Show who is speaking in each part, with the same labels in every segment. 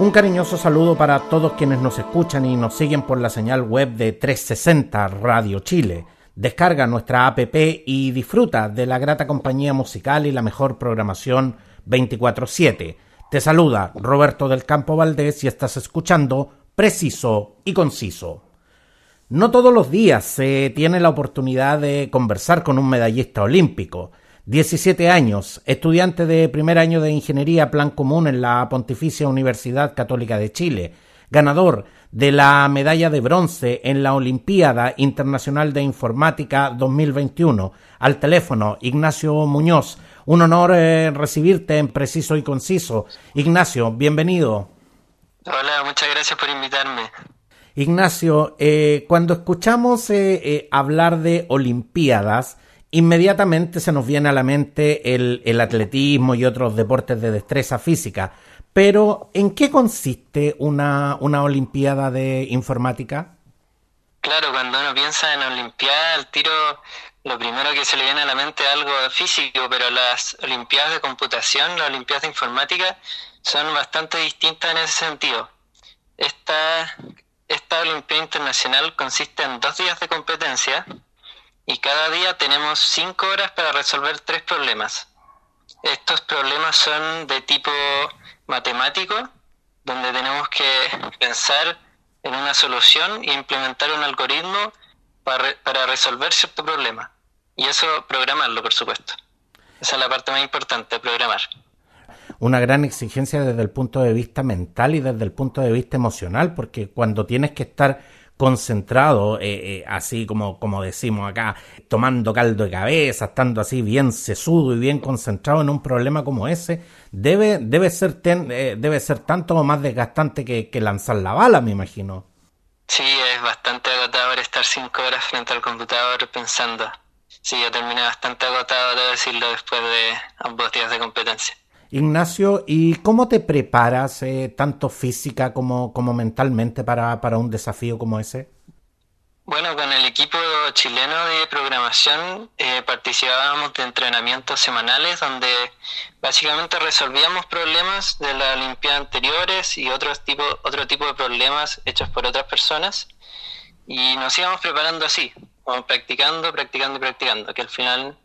Speaker 1: Un cariñoso saludo para todos quienes nos escuchan y nos siguen por la señal web de 360 Radio Chile. Descarga nuestra app y disfruta de la grata compañía musical y la mejor programación 24/7. Te saluda Roberto del Campo Valdés y estás escuchando Preciso y Conciso. No todos los días se tiene la oportunidad de conversar con un medallista olímpico. 17 años, estudiante de primer año de Ingeniería Plan Común en la Pontificia Universidad Católica de Chile, ganador de la medalla de bronce en la Olimpiada Internacional de Informática 2021. Al teléfono, Ignacio Muñoz. Un honor eh, recibirte en Preciso y Conciso. Ignacio, bienvenido.
Speaker 2: Hola, muchas gracias por invitarme.
Speaker 1: Ignacio, eh, cuando escuchamos eh, hablar de Olimpiadas, inmediatamente se nos viene a la mente el, el atletismo y otros deportes de destreza física. Pero, ¿en qué consiste una, una Olimpiada de Informática?
Speaker 2: Claro, cuando uno piensa en Olimpiada, al tiro lo primero que se le viene a la mente es algo físico, pero las Olimpiadas de computación, las Olimpiadas de informática, son bastante distintas en ese sentido. Esta, esta Olimpiada Internacional consiste en dos días de competencia y cada día tenemos cinco horas para resolver tres problemas. Estos problemas son de tipo matemático donde tenemos que pensar en una solución e implementar un algoritmo para, para resolver cierto problema. Y eso programarlo, por supuesto. Esa es la parte más importante, programar.
Speaker 1: Una gran exigencia desde el punto de vista mental y desde el punto de vista emocional, porque cuando tienes que estar concentrado, eh, eh, así como, como decimos acá, tomando caldo de cabeza, estando así bien sesudo y bien concentrado en un problema como ese, debe, debe, ser, eh, debe ser tanto o más desgastante que, que, lanzar la bala, me imagino.
Speaker 2: Sí, es bastante agotador estar cinco horas frente al computador pensando. Sí, yo terminé bastante agotado, debo decirlo, después de ambos días de competencia.
Speaker 1: Ignacio, ¿y cómo te preparas eh, tanto física como, como mentalmente para, para, un desafío como ese?
Speaker 2: Bueno, con el equipo chileno de programación eh, participábamos de entrenamientos semanales donde básicamente resolvíamos problemas de las Olimpiadas anteriores y otros tipo, otro tipo de problemas hechos por otras personas y nos íbamos preparando así, practicando, practicando y practicando, que al final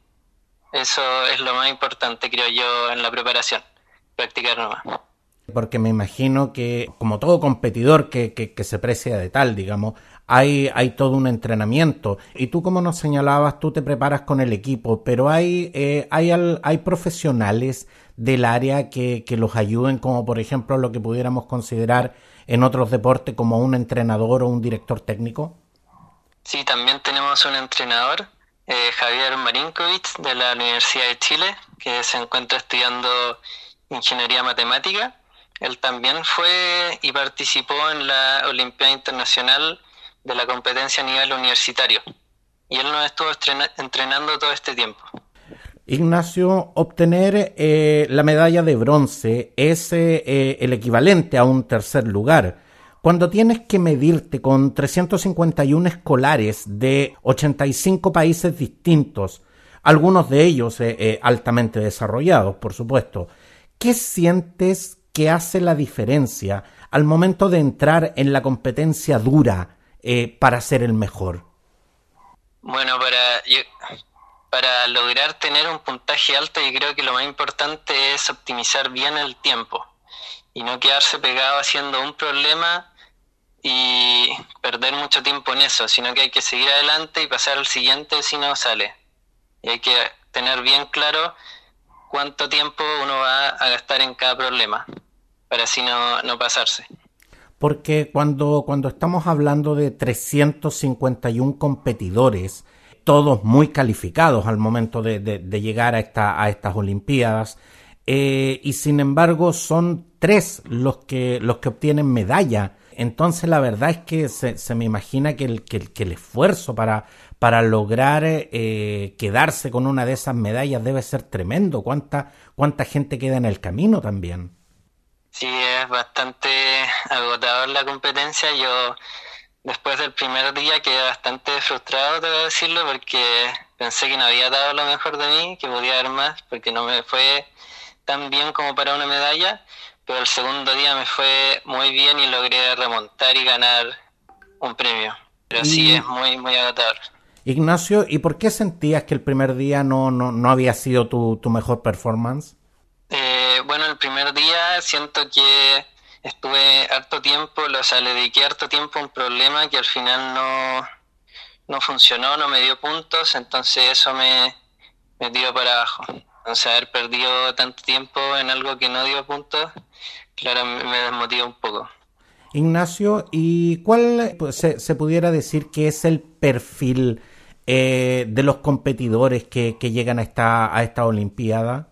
Speaker 2: eso es lo más importante, creo yo, en la preparación, practicar nomás.
Speaker 1: Porque me imagino que, como todo competidor que, que, se precia de tal, digamos, hay, hay todo un entrenamiento. Y tú, como nos señalabas, tú te preparas con el equipo, pero hay, eh, hay, hay profesionales del área que, que los ayuden, como por ejemplo lo que pudiéramos considerar en otros deportes como un entrenador o un director técnico.
Speaker 2: Sí, también tenemos un entrenador eh, Javier Marinkovic de la Universidad de Chile, que se encuentra estudiando ingeniería matemática. Él también fue y participó en la Olimpiada Internacional de la competencia a nivel universitario. Y él nos estuvo entrenando todo este tiempo.
Speaker 1: Ignacio, obtener eh, la medalla de bronce es eh, el equivalente a un tercer lugar. Cuando tienes que medirte con 351 escolares de 85 países distintos, algunos de ellos eh, eh, altamente desarrollados, por supuesto, ¿qué sientes que hace la diferencia al momento de entrar en la competencia dura eh, para ser el mejor?
Speaker 2: Bueno, para, para lograr tener un puntaje alto, yo creo que lo más importante es optimizar bien el tiempo y no quedarse pegado haciendo un problema y perder mucho tiempo en eso, sino que hay que seguir adelante y pasar al siguiente si no sale. Y hay que tener bien claro cuánto tiempo uno va a gastar en cada problema, para así no, no pasarse.
Speaker 1: Porque cuando, cuando estamos hablando de 351 competidores, todos muy calificados al momento de, de, llegar a, esta, a estas Olimpiadas, eh, y sin embargo son tres los que, los que obtienen medalla Entonces la verdad es que se, me imagina que el, esfuerzo para, lograr eh, quedarse con una de esas medallas debe ser tremendo. ¿Cuánta, ¿Cuánta gente queda en el camino también?
Speaker 2: Sí, es bastante agotador la competencia. Yo después del primer día quedé bastante frustrado, debo decirlo, porque pensé que no había dado lo mejor de mí, que podía dar más, porque no me fue tan bien como para una medalla pero el segundo día me fue muy bien y logré remontar y ganar un premio. Pero sí es muy, muy agotador.
Speaker 1: Ignacio, ¿y por qué sentías que el primer día no, no, no había sido tu, tu mejor performance?
Speaker 2: Eh, bueno, el primer día siento que estuve harto tiempo, o sea, le dediqué harto tiempo a un problema que al final no, no funcionó, no me dio puntos, entonces eso me, me tiró para abajo. Entonces haber perdido tanto tiempo en algo que no dio puntos Claro, me desmotiva un poco.
Speaker 1: Ignacio, ¿y cuál pues, se, pudiera decir que es el perfil eh, de los competidores que, llegan a esta, a esta Olimpiada?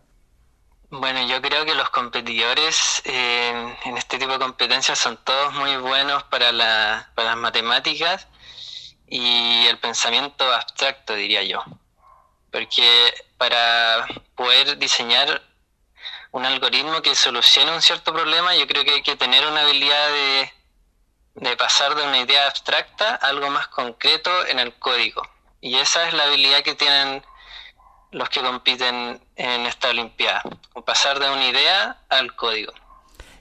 Speaker 2: Bueno, yo creo que los competidores eh, en este tipo de competencias son todos muy buenos para, la, para las matemáticas y el pensamiento abstracto, diría yo. Porque para poder diseñar un algoritmo que solucione un cierto problema, yo creo que hay que tener una habilidad de, de pasar de una idea abstracta a algo más concreto en el código. Y esa es la habilidad que tienen los que compiten en esta Olimpiada, pasar de una idea al código.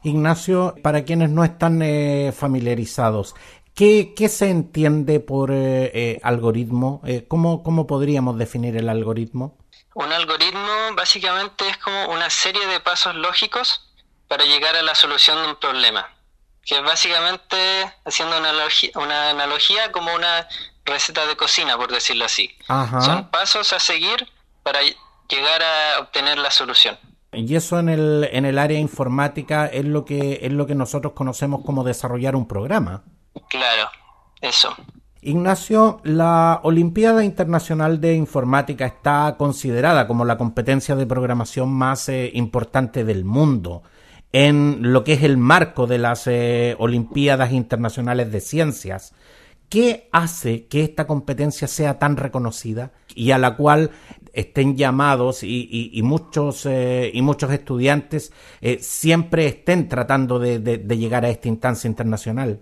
Speaker 1: Ignacio, para quienes no están eh, familiarizados, ¿qué, ¿qué, se entiende por eh, eh, algoritmo? ¿cómo, ¿Cómo podríamos definir el algoritmo?
Speaker 2: Un algoritmo básicamente es como una serie de pasos lógicos para llegar a la solución de un problema, que es básicamente, haciendo una analogía, una analogía como una receta de cocina, por decirlo así. Son pasos a seguir para llegar a obtener la solución.
Speaker 1: Y eso en el, en el área informática es lo que es lo que nosotros conocemos como desarrollar un programa.
Speaker 2: Claro, eso.
Speaker 1: Ignacio, la Olimpiada Internacional de Informática está considerada como la competencia de programación más eh, importante del mundo en lo que es el marco de las eh, Olimpiadas Internacionales de Ciencias. ¿Qué hace que esta competencia sea tan reconocida y a la cual estén llamados y, muchos eh, y muchos estudiantes siempre estén tratando de, de, llegar a esta instancia internacional?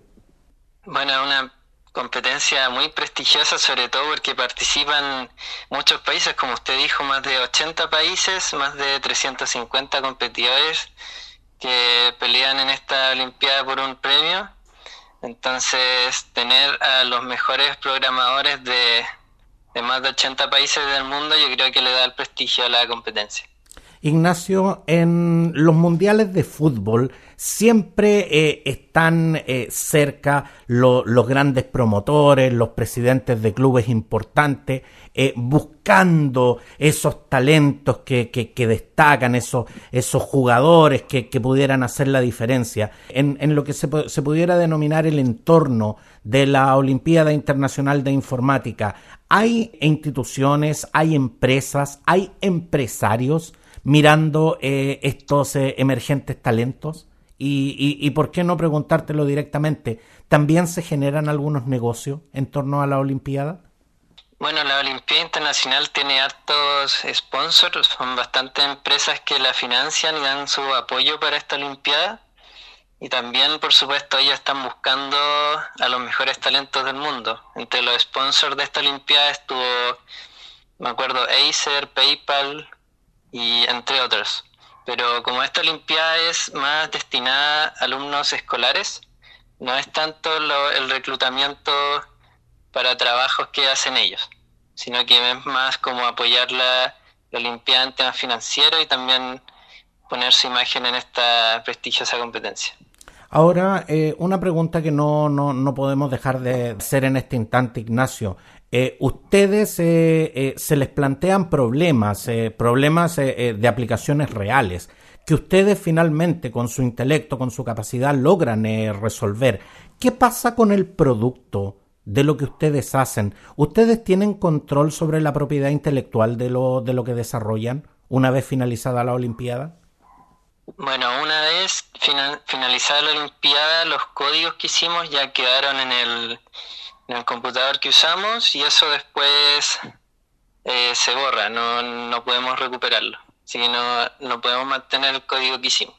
Speaker 2: Bueno, una competencia muy prestigiosa, sobre todo porque participan muchos países, como usted dijo, más de 80 países, más de 350 competidores que pelean en esta Olimpiada por un premio. Entonces, tener a los mejores programadores de, de más de 80 países del mundo, yo creo que le da el prestigio a la competencia.
Speaker 1: Ignacio, en los mundiales de fútbol siempre eh, están eh, cerca los grandes promotores, los presidentes de clubes importantes, eh, buscando esos talentos que, destacan, esos, esos jugadores que, pudieran hacer la diferencia. En, lo que se, pudiera denominar el entorno de la Olimpiada Internacional de Informática, hay instituciones, hay empresas, hay empresarios mirando estos emergentes talentos? Y, y, por qué no preguntártelo directamente, ¿también se generan algunos negocios en torno a la Olimpiada?
Speaker 2: Bueno, la Olimpiada Internacional tiene hartos sponsors, son bastantes empresas que la financian y dan su apoyo para esta Olimpiada. Y también, por supuesto, ellos están buscando a los mejores talentos del mundo. Entre los sponsors de esta Olimpiada estuvo, me acuerdo, Acer, PayPal, y entre otros. Pero como esta Olimpiada es más destinada a alumnos escolares, no es tanto el reclutamiento para trabajos que hacen ellos, sino que es más como apoyar la, la Olimpiada en temas financieros y también poner su imagen en esta prestigiosa competencia.
Speaker 1: Ahora, eh, una pregunta que no, no, no podemos dejar de hacer en este instante, Ignacio. Eh, ustedes eh, eh, se les plantean problemas, problemas de aplicaciones reales, que ustedes finalmente con su intelecto, con su capacidad logran resolver. ¿Qué pasa con el producto de lo que ustedes hacen? ¿Ustedes tienen control sobre la propiedad intelectual de lo, de lo que desarrollan una vez finalizada la Olimpiada?
Speaker 2: Bueno, una vez finalizada la Olimpiada, los códigos que hicimos ya quedaron en el, en el computador que usamos y eso después eh, se borra, no, no podemos recuperarlo. Así que no, no podemos mantener el código que hicimos.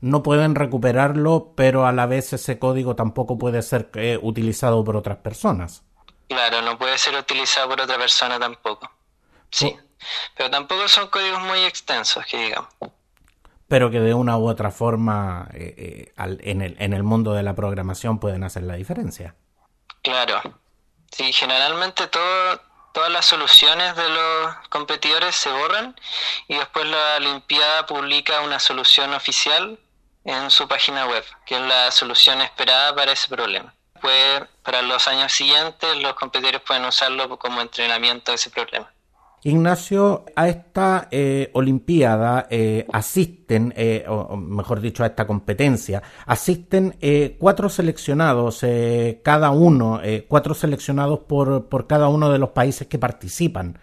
Speaker 1: No pueden recuperarlo, pero a la vez ese código tampoco puede ser eh, utilizado por otras personas.
Speaker 2: Claro, no puede ser utilizado por otra persona tampoco. Sí. Pero tampoco son códigos muy extensos, que digamos.
Speaker 1: Pero que de una u otra forma eh, en, el, en el mundo de la programación pueden hacer la diferencia.
Speaker 2: Claro. Sí, generalmente todo, todas las soluciones de los competidores se borran y después la Olimpiada publica una solución oficial en su página web, que es la solución esperada para ese problema. Pues para los años siguientes los competidores pueden usarlo como entrenamiento de ese problema.
Speaker 1: Ignacio, a esta eh, Olimpiada eh, asisten, eh, o mejor dicho, a esta competencia, asisten cuatro seleccionados, cada uno, cuatro seleccionados por, por, cada uno de los países que participan.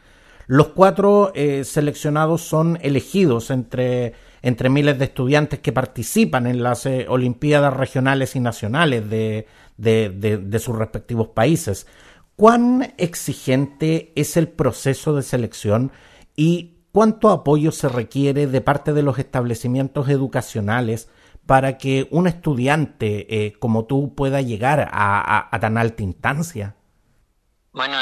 Speaker 1: Los cuatro seleccionados son elegidos entre, entre miles de estudiantes que participan en las Olimpiadas regionales y nacionales de, de sus respectivos países. ¿Cuán exigente es el proceso de selección y cuánto apoyo se requiere de parte de los establecimientos educacionales para que un estudiante eh, como tú pueda llegar a, tan alta instancia?
Speaker 2: Bueno,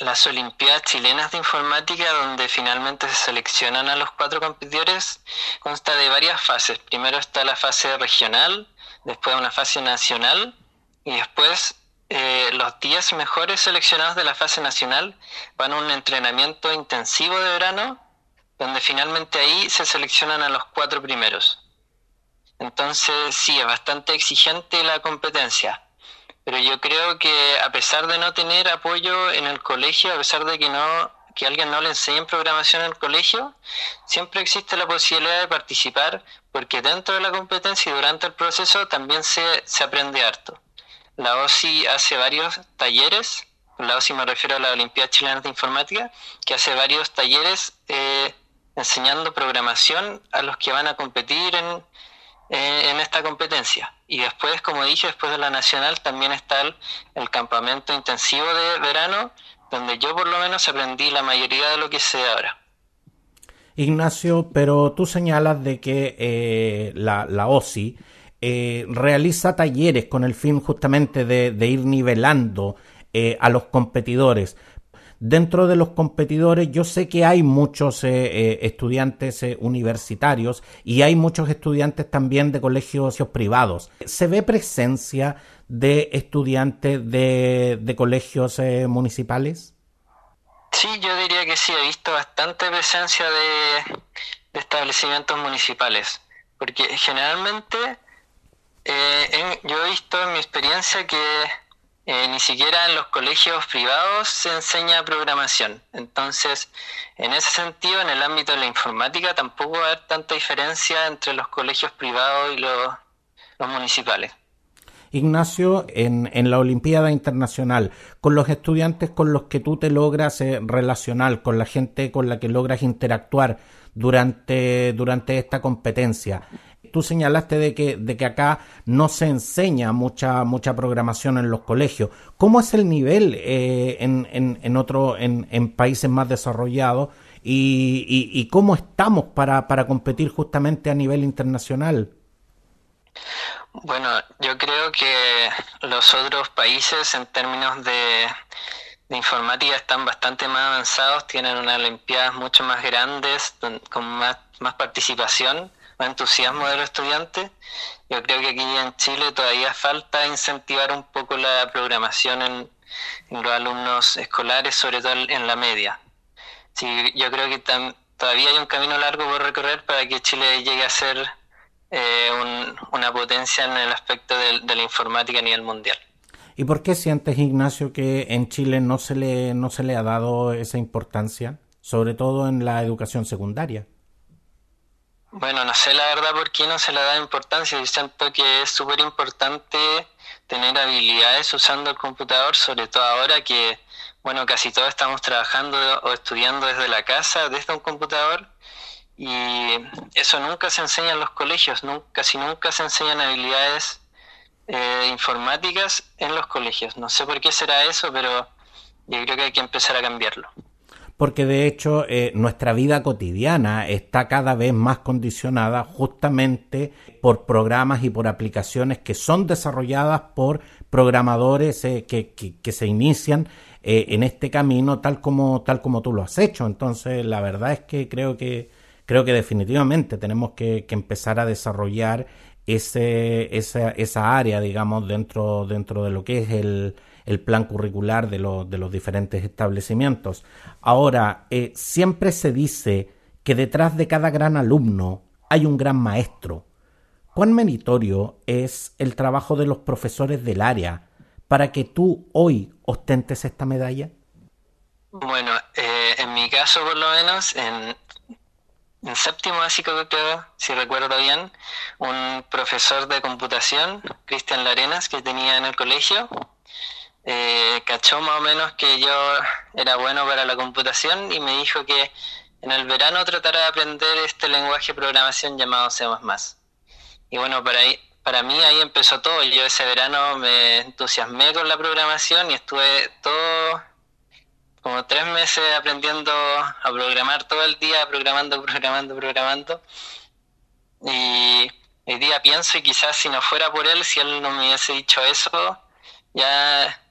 Speaker 2: las Olimpiadas chilenas de informática, donde finalmente se seleccionan a los cuatro competidores, consta de varias fases. Primero está la fase regional, después una fase nacional y después eh, los 10 mejores seleccionados de la fase nacional van a un entrenamiento intensivo de verano, donde finalmente ahí se seleccionan a los cuatro primeros. Entonces, sí, es bastante exigente la competencia, pero yo creo que a pesar de no tener apoyo en el colegio, a pesar de que no que alguien no le enseñe programación en el colegio, siempre existe la posibilidad de participar, porque dentro de la competencia y durante el proceso también se, se aprende harto. La OSI hace varios talleres, la OSI me refiero a la Olimpiada Chilena de Informática, que hace varios talleres eh, enseñando programación a los que van a competir en, en esta competencia. Y después, como dije, después de la nacional también está el, campamento intensivo de verano, donde yo por lo menos aprendí la mayoría de lo que sé ahora.
Speaker 1: Ignacio, pero tú señalas de que eh, la, la OSI eh, realiza talleres con el fin justamente de, ir nivelando eh, a los competidores. Dentro de los competidores yo sé que hay muchos eh, estudiantes universitarios y hay muchos estudiantes también de colegios privados. ¿Se ve presencia de estudiantes de, colegios municipales?
Speaker 2: Sí, yo diría que sí, he visto bastante presencia de, de establecimientos municipales, porque generalmente eh, yo he visto en mi experiencia que eh, ni siquiera en los colegios privados se enseña programación. Entonces, en ese sentido, en el ámbito de la informática, tampoco va a haber tanta diferencia entre los colegios privados y los, municipales.
Speaker 1: Ignacio, en, en, la Olimpiada Internacional, con los estudiantes con los que tú te logras eh, relacionar, con la gente con la que logras interactuar durante, durante esta competencia, tú señalaste de que, de que acá no se enseña mucha, mucha programación en los colegios. ¿Cómo es el nivel eh, en, en, en, otro, en, en países más desarrollados? Y, y, cómo estamos para, para competir justamente a nivel internacional?
Speaker 2: Bueno, yo creo que los otros países en términos de, de informática están bastante más avanzados, tienen unas olimpiadas mucho más grandes, con más, más participación más entusiasmo de los estudiantes. Yo creo que aquí en Chile todavía falta incentivar un poco la programación en, los alumnos escolares, sobre todo en la media. Sí, yo creo que todavía hay un camino largo por recorrer para que Chile llegue a ser eh, una potencia en el aspecto de, de la informática a nivel mundial.
Speaker 1: ¿Y por qué sientes, Ignacio, que en Chile no se le, no se le ha dado esa importancia, sobre todo en la educación secundaria?
Speaker 2: Bueno, no sé la verdad por qué no se le da importancia. Yo siento que es súper importante tener habilidades usando el computador, sobre todo ahora que, bueno, casi todos estamos trabajando o estudiando desde la casa, desde un computador. y eso nunca se enseña en los colegios, nunca, casi nunca se enseñan habilidades eh, informáticas en los colegios. No sé por qué será eso, pero yo creo que hay que empezar a cambiarlo.
Speaker 1: Porque de hecho eh, nuestra vida cotidiana está cada vez más condicionada justamente por programas y por aplicaciones que son desarrolladas por programadores eh, que, que, se inician en este camino tal como tal como tú lo has hecho. Entonces la verdad es que creo que creo que definitivamente tenemos que, empezar a desarrollar ese, esa, esa, área, digamos, dentro, dentro de lo que es el, el plan curricular de, de, los diferentes establecimientos. Ahora, eh, siempre se dice que detrás de cada gran alumno hay un gran maestro. ¿Cuán meritorio es el trabajo de los profesores del área para que tú hoy ostentes esta medalla?
Speaker 2: Bueno, eh, en mi caso por lo menos, en, séptimo básico creo, si recuerdo bien, un profesor de computación, Cristian Larenas, que tenía en el colegio, eh, cachó más o menos que yo era bueno para la computación y me dijo que en el verano tratara de aprender este lenguaje de programación llamado C++. Y bueno, para, ahí, para mí ahí empezó todo. Yo ese verano me entusiasmé con la programación y estuve todo como tres meses aprendiendo a programar todo el día, programando, programando, programando. Y hoy día pienso y quizás si no fuera por él, si él no me hubiese dicho eso, ya,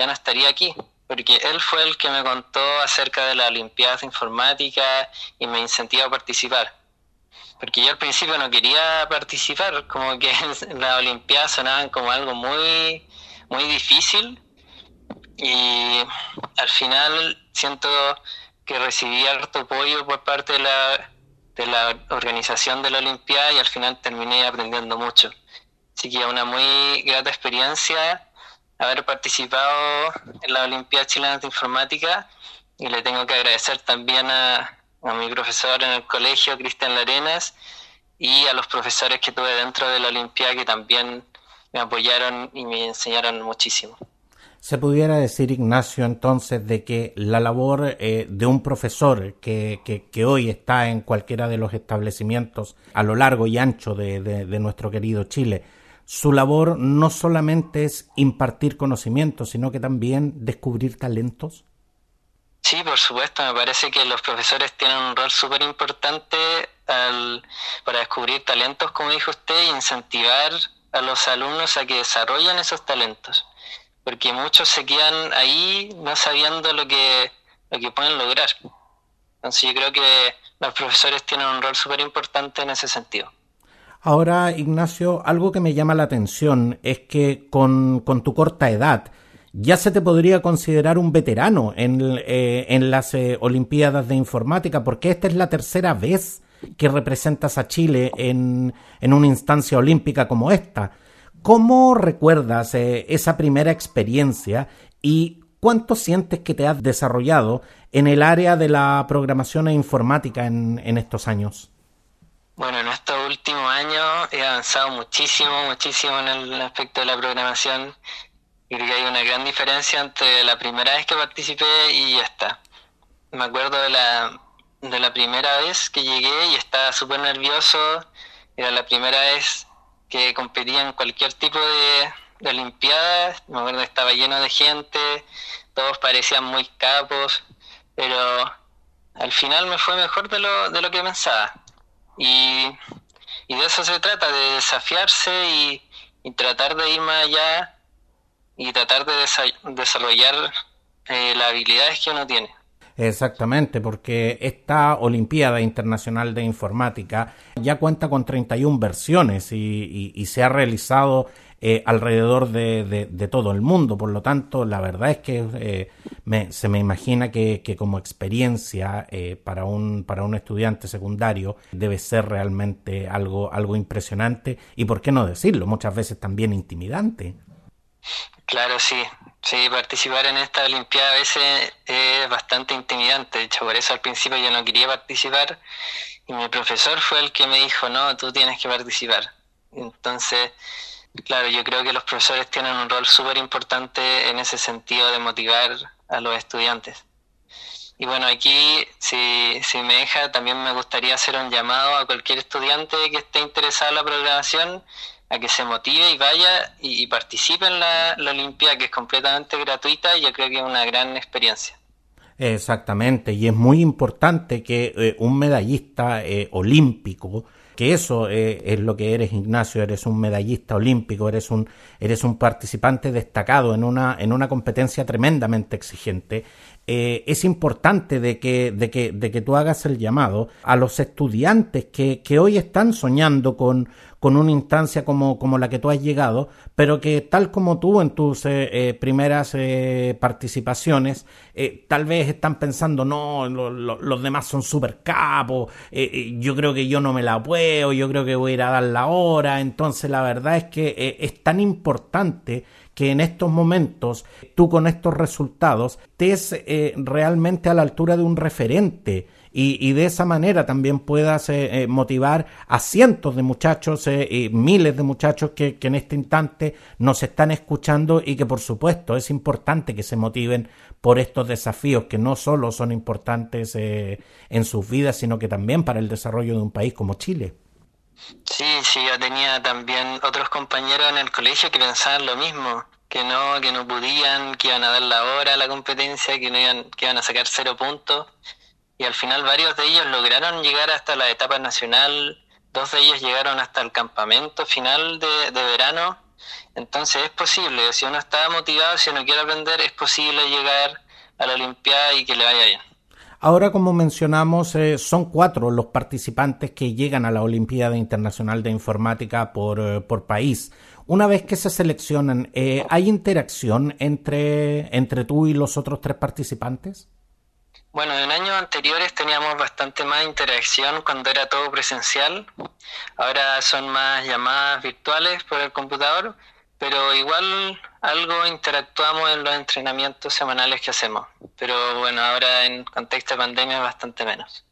Speaker 2: ya no estaría aquí. Porque él fue el que me contó acerca de la Olimpiada Informática y me incentivó a participar. Porque yo al principio no quería participar, como que las Olimpiadas sonaban como algo muy, muy difícil y al final siento que recibí harto apoyo por parte de la, de la organización de la Olimpiada y al final terminé aprendiendo mucho. Así que una muy grata experiencia haber participado en la Olimpiada Chilena de Informática y le tengo que agradecer también a, a mi profesor en el colegio, Cristian Larenas, y a los profesores que tuve dentro de la Olimpiada que también me apoyaron y me enseñaron muchísimo.
Speaker 1: Se pudiera decir, Ignacio, entonces, de que la labor eh, de un profesor que, que, hoy está en cualquiera de los establecimientos a lo largo y ancho de, de, nuestro querido Chile, su labor no solamente es impartir conocimientos, sino que también descubrir talentos?
Speaker 2: Sí, por supuesto. Me parece que los profesores tienen un rol súper importante para descubrir talentos, como dijo usted, e incentivar a los alumnos a que desarrollen esos talentos porque muchos se quedan ahí no sabiendo lo que, lo que pueden lograr. Entonces yo creo que los profesores tienen un rol súper importante en ese sentido.
Speaker 1: Ahora, Ignacio, algo que me llama la atención es que con, tu corta edad ya se te podría considerar un veterano en, eh, en las eh, Olimpiadas de Informática, porque esta es la tercera vez que representas a Chile en, en una instancia olímpica como esta. ¿Cómo recuerdas eh, esa primera experiencia y cuánto sientes que te has desarrollado en el área de la programación e informática en, estos años?
Speaker 2: Bueno, en estos últimos años he avanzado muchísimo, muchísimo en el aspecto de la programación. Creo que hay una gran diferencia entre la primera vez que participé y esta. Me acuerdo de la, de la primera vez que llegué y estaba súper nervioso. Era la primera vez que competía en cualquier tipo de, de Olimpiadas. Me acuerdo que estaba lleno de gente, todos parecían muy capos, pero al final me fue mejor de lo, de lo que pensaba. Y, y de eso se trata, de desafiarse y, y tratar de ir más allá y tratar de desarrollar eh, las habilidades que uno tiene.
Speaker 1: Exactamente, porque esta Olimpiada Internacional de Informática ya cuenta con 31 versiones y, y, se ha realizado eh, alrededor de, de, todo el mundo. Por lo tanto, la verdad es que eh, se me imagina que, que como experiencia eh, para, un, para un estudiante secundario debe ser realmente algo, algo impresionante y, por qué no decirlo, muchas veces también intimidante.
Speaker 2: Claro, sí. Sí, participar en esta Olimpiada a veces es bastante intimidante. De hecho, por eso al principio yo no quería participar y mi profesor fue el que me dijo, no, tú tienes que participar. Entonces, claro, yo creo que los profesores tienen un rol súper importante en ese sentido de motivar a los estudiantes. Y bueno, aquí, si, si me deja, también me gustaría hacer un llamado a cualquier estudiante que esté interesado en la programación a que se motive y vaya y, participe en la, la Olimpiada, que es completamente gratuita y yo creo que es una gran experiencia.
Speaker 1: Exactamente, y es muy importante que eh, un medallista eh, olímpico, que eso eh, es lo que eres Ignacio, eres un medallista olímpico, eres un, eres un participante destacado en una, en una competencia tremendamente exigente, es importante de que, de, que, de que tú hagas el llamado a los estudiantes que, que hoy están soñando con, con una instancia como, como la que tú has llegado, pero que tal como tú en tus eh, eh, primeras eh, participaciones, tal vez están pensando, no, los demás son súper capos, yo creo que yo no me la puedo, yo creo que voy a ir a dar la hora, entonces la verdad es que es tan importante que en estos momentos tú con estos resultados estés realmente a la altura de un referente y, de esa manera también puedas eh, eh, motivar a cientos de muchachos eh, y miles de muchachos que, en este instante nos están escuchando y que por supuesto es importante que se motiven por estos desafíos que no solo son importantes en sus vidas sino que también para el desarrollo de un país como Chile.
Speaker 2: Sí, sí, yo tenía también otros compañeros en el colegio que pensaban lo mismo, que no, que no podían, que iban a dar la hora a la competencia, que no iban, que iban a sacar cero puntos y al final varios de ellos lograron llegar hasta la etapa nacional, dos de ellos llegaron hasta el campamento final de, verano, entonces es posible, si uno está motivado, si uno quiere aprender, es posible llegar a la Olimpiada y que le vaya bien.
Speaker 1: Ahora, como mencionamos, eh, son cuatro los participantes que llegan a la Olimpiada Internacional de Informática por, eh, por país. Una vez que se seleccionan, eh, ¿hay interacción entre, entre tú y los otros tres participantes?
Speaker 2: Bueno, en años anteriores teníamos bastante más interacción cuando era todo presencial. Ahora son más llamadas virtuales por el computador, pero igual algo interactuamos en los entrenamientos semanales que hacemos. Pero bueno, ahora en contexto de pandemia bastante menos.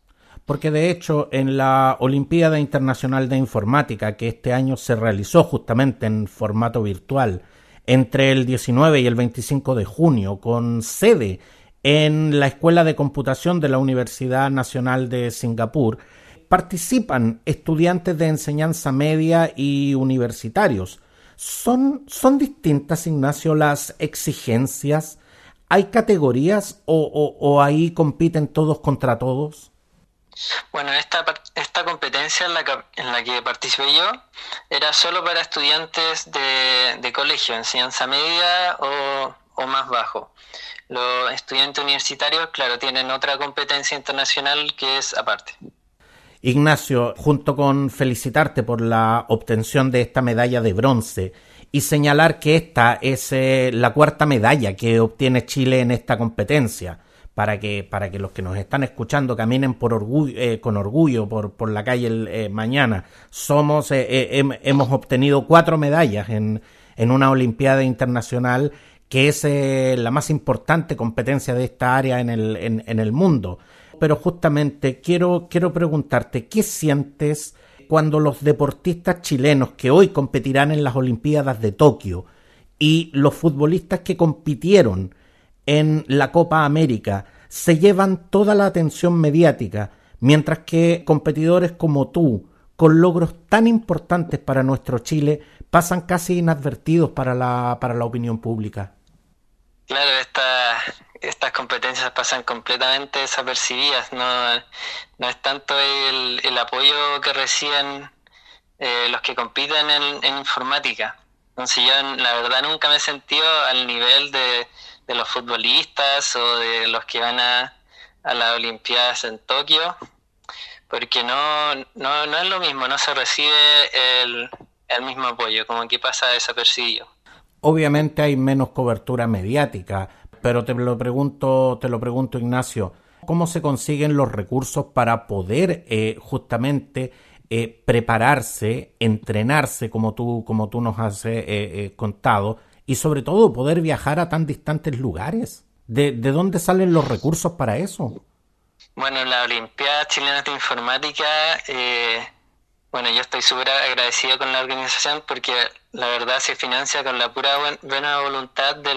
Speaker 1: Porque de hecho en la Olimpiada Internacional de Informática, que este año se realizó justamente en formato virtual, entre el 19 y el 25 de junio, con sede en la Escuela de Computación de la Universidad Nacional de Singapur participan estudiantes de enseñanza media y universitarios. ¿Son, son distintas, Ignacio, las exigencias? ¿Hay categorías o, o, ahí compiten todos contra todos?
Speaker 2: Bueno, esta, esta competencia en la, que, en la que participé yo era solo para estudiantes de, de colegio, enseñanza media o, o más bajo. Los estudiantes universitarios, claro, tienen otra competencia internacional que es aparte.
Speaker 1: Ignacio, junto con felicitarte por la obtención de esta medalla de bronce y señalar que esta es eh, la cuarta medalla que obtiene Chile en esta competencia, para que, para que los que nos están escuchando caminen por eh, con orgullo por, por la calle eh, mañana. Somos, hemos obtenido cuatro medallas en, en una Olimpiada Internacional que es eh, la más importante competencia de esta área en el, en, el mundo. Pero justamente quiero, quiero preguntarte, ¿qué sientes cuando los deportistas chilenos que hoy competirán en las Olimpiadas de Tokio y los futbolistas que compitieron en la Copa América se llevan toda la atención mediática, mientras que competidores como tú, con logros tan importantes para nuestro Chile, pasan casi inadvertidos para la, para la opinión pública?
Speaker 2: Claro, estas competencias pasan completamente desapercibidas, no, no es tanto el, el apoyo que reciben eh, los que compiten en, informática. Entonces yo la verdad nunca me he sentido al nivel de, de los futbolistas o de los que van a, a las Olimpiadas en Tokio, porque no, no, no es lo mismo, no se recibe el, el mismo apoyo, como que pasa desapercibido.
Speaker 1: Obviamente hay menos cobertura mediática, pero te lo pregunto, te lo pregunto Ignacio, ¿cómo se consiguen los recursos para poder eh, justamente eh, prepararse, entrenarse como tú, como tú nos has eh, contado, y sobre todo poder viajar a tan distantes lugares? ¿De, ¿De dónde salen los recursos para eso?
Speaker 2: Bueno, la Olimpiada Chilena de Informática bueno, yo estoy súper agradecido con la organización porque la verdad se financia con la pura buena voluntad de,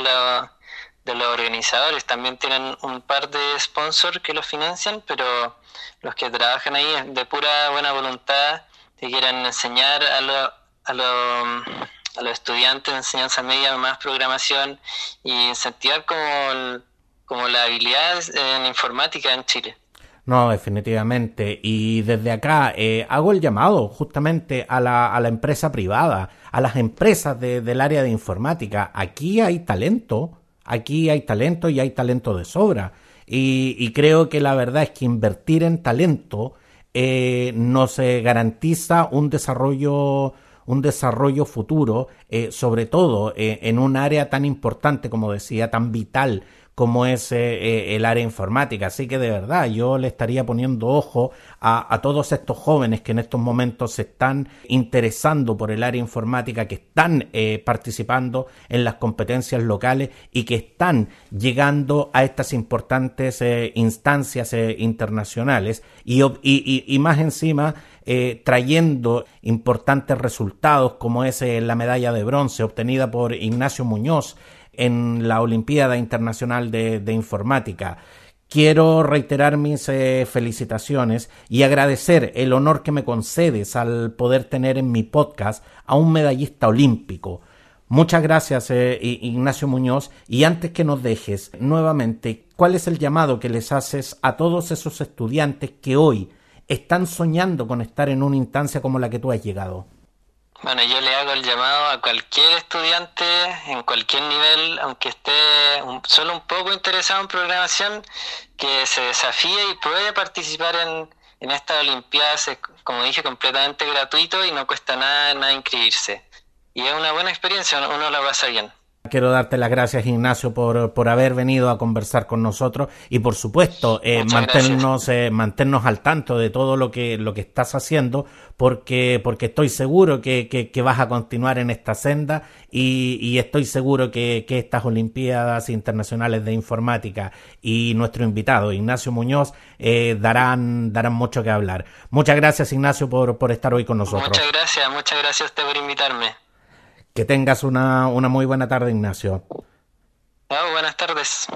Speaker 2: de los organizadores. También tienen un par de sponsors que los financian, pero los que trabajan ahí de pura buena voluntad que quieran enseñar a, lo, a, a los estudiantes de enseñanza media más programación y incentivar como, como la habilidad en informática en Chile.
Speaker 1: No, definitivamente. Y desde acá eh, hago el llamado justamente a la, a la empresa privada, a las empresas del área de informática. Aquí hay talento, aquí hay talento y hay talento de sobra. Y, creo que la verdad es que invertir en talento eh, nos garantiza un desarrollo un desarrollo futuro, eh, sobre todo eh, en un área tan importante, como decía, tan vital como es eh, eh, el área informática. Así que de verdad yo le estaría poniendo ojo a, todos estos jóvenes que en estos momentos se están interesando por el área informática, que están eh, participando en las competencias locales y que están llegando a estas importantes instancias internacionales y, y, más encima trayendo importantes resultados como es la medalla de bronce obtenida por Ignacio Muñoz en la Olimpiada Internacional de, Informática. Quiero reiterar mis eh, felicitaciones y agradecer el honor que me concedes al poder tener en mi podcast a un medallista olímpico. Muchas gracias, eh, Ignacio Muñoz. Y antes que nos dejes, nuevamente, ¿cuál es el llamado que les haces a todos esos estudiantes que hoy están soñando con estar en una instancia como la que tú has llegado?
Speaker 2: Bueno, yo le hago el llamado a cualquier estudiante en cualquier nivel, aunque esté solo un poco interesado en programación, que se desafíe y puede participar en, en estas Olimpiadas, como dije, completamente gratuito y no cuesta nada, nada inscribirse. Y es una buena experiencia, uno la pasa bien.
Speaker 1: Quiero darte las gracias, Ignacio, por, por haber venido a conversar con nosotros y, por supuesto, eh, mantenernos, eh, mantenernos al tanto de todo lo que, lo que estás haciendo, porque, porque estoy seguro que, que, vas a continuar en esta senda y, y estoy seguro que, que, estas Olimpiadas Internacionales de Informática y nuestro invitado, Ignacio Muñoz, eh, darán, darán mucho que hablar. Muchas gracias, Ignacio, por, por estar hoy con nosotros.
Speaker 2: Muchas gracias, muchas gracias a usted por invitarme.
Speaker 1: Que tengas una, una muy buena tarde, Ignacio.
Speaker 2: buenas tardes.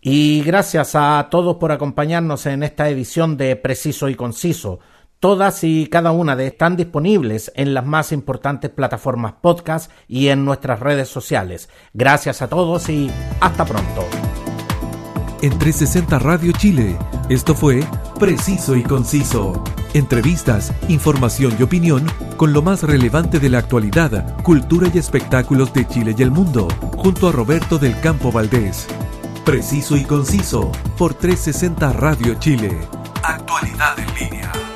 Speaker 1: Y gracias a todos por acompañarnos en esta edición de Preciso y Conciso. Todas y cada una de están disponibles en las más importantes plataformas podcast y en nuestras redes sociales. Gracias a todos y hasta pronto.
Speaker 3: En 360 Radio Chile, esto fue Preciso y Conciso. Entrevistas, información y opinión con lo más relevante de la actualidad, cultura y espectáculos de Chile y el mundo, junto a Roberto del Campo Valdés. Preciso y conciso por 360 Radio Chile. Actualidad en línea.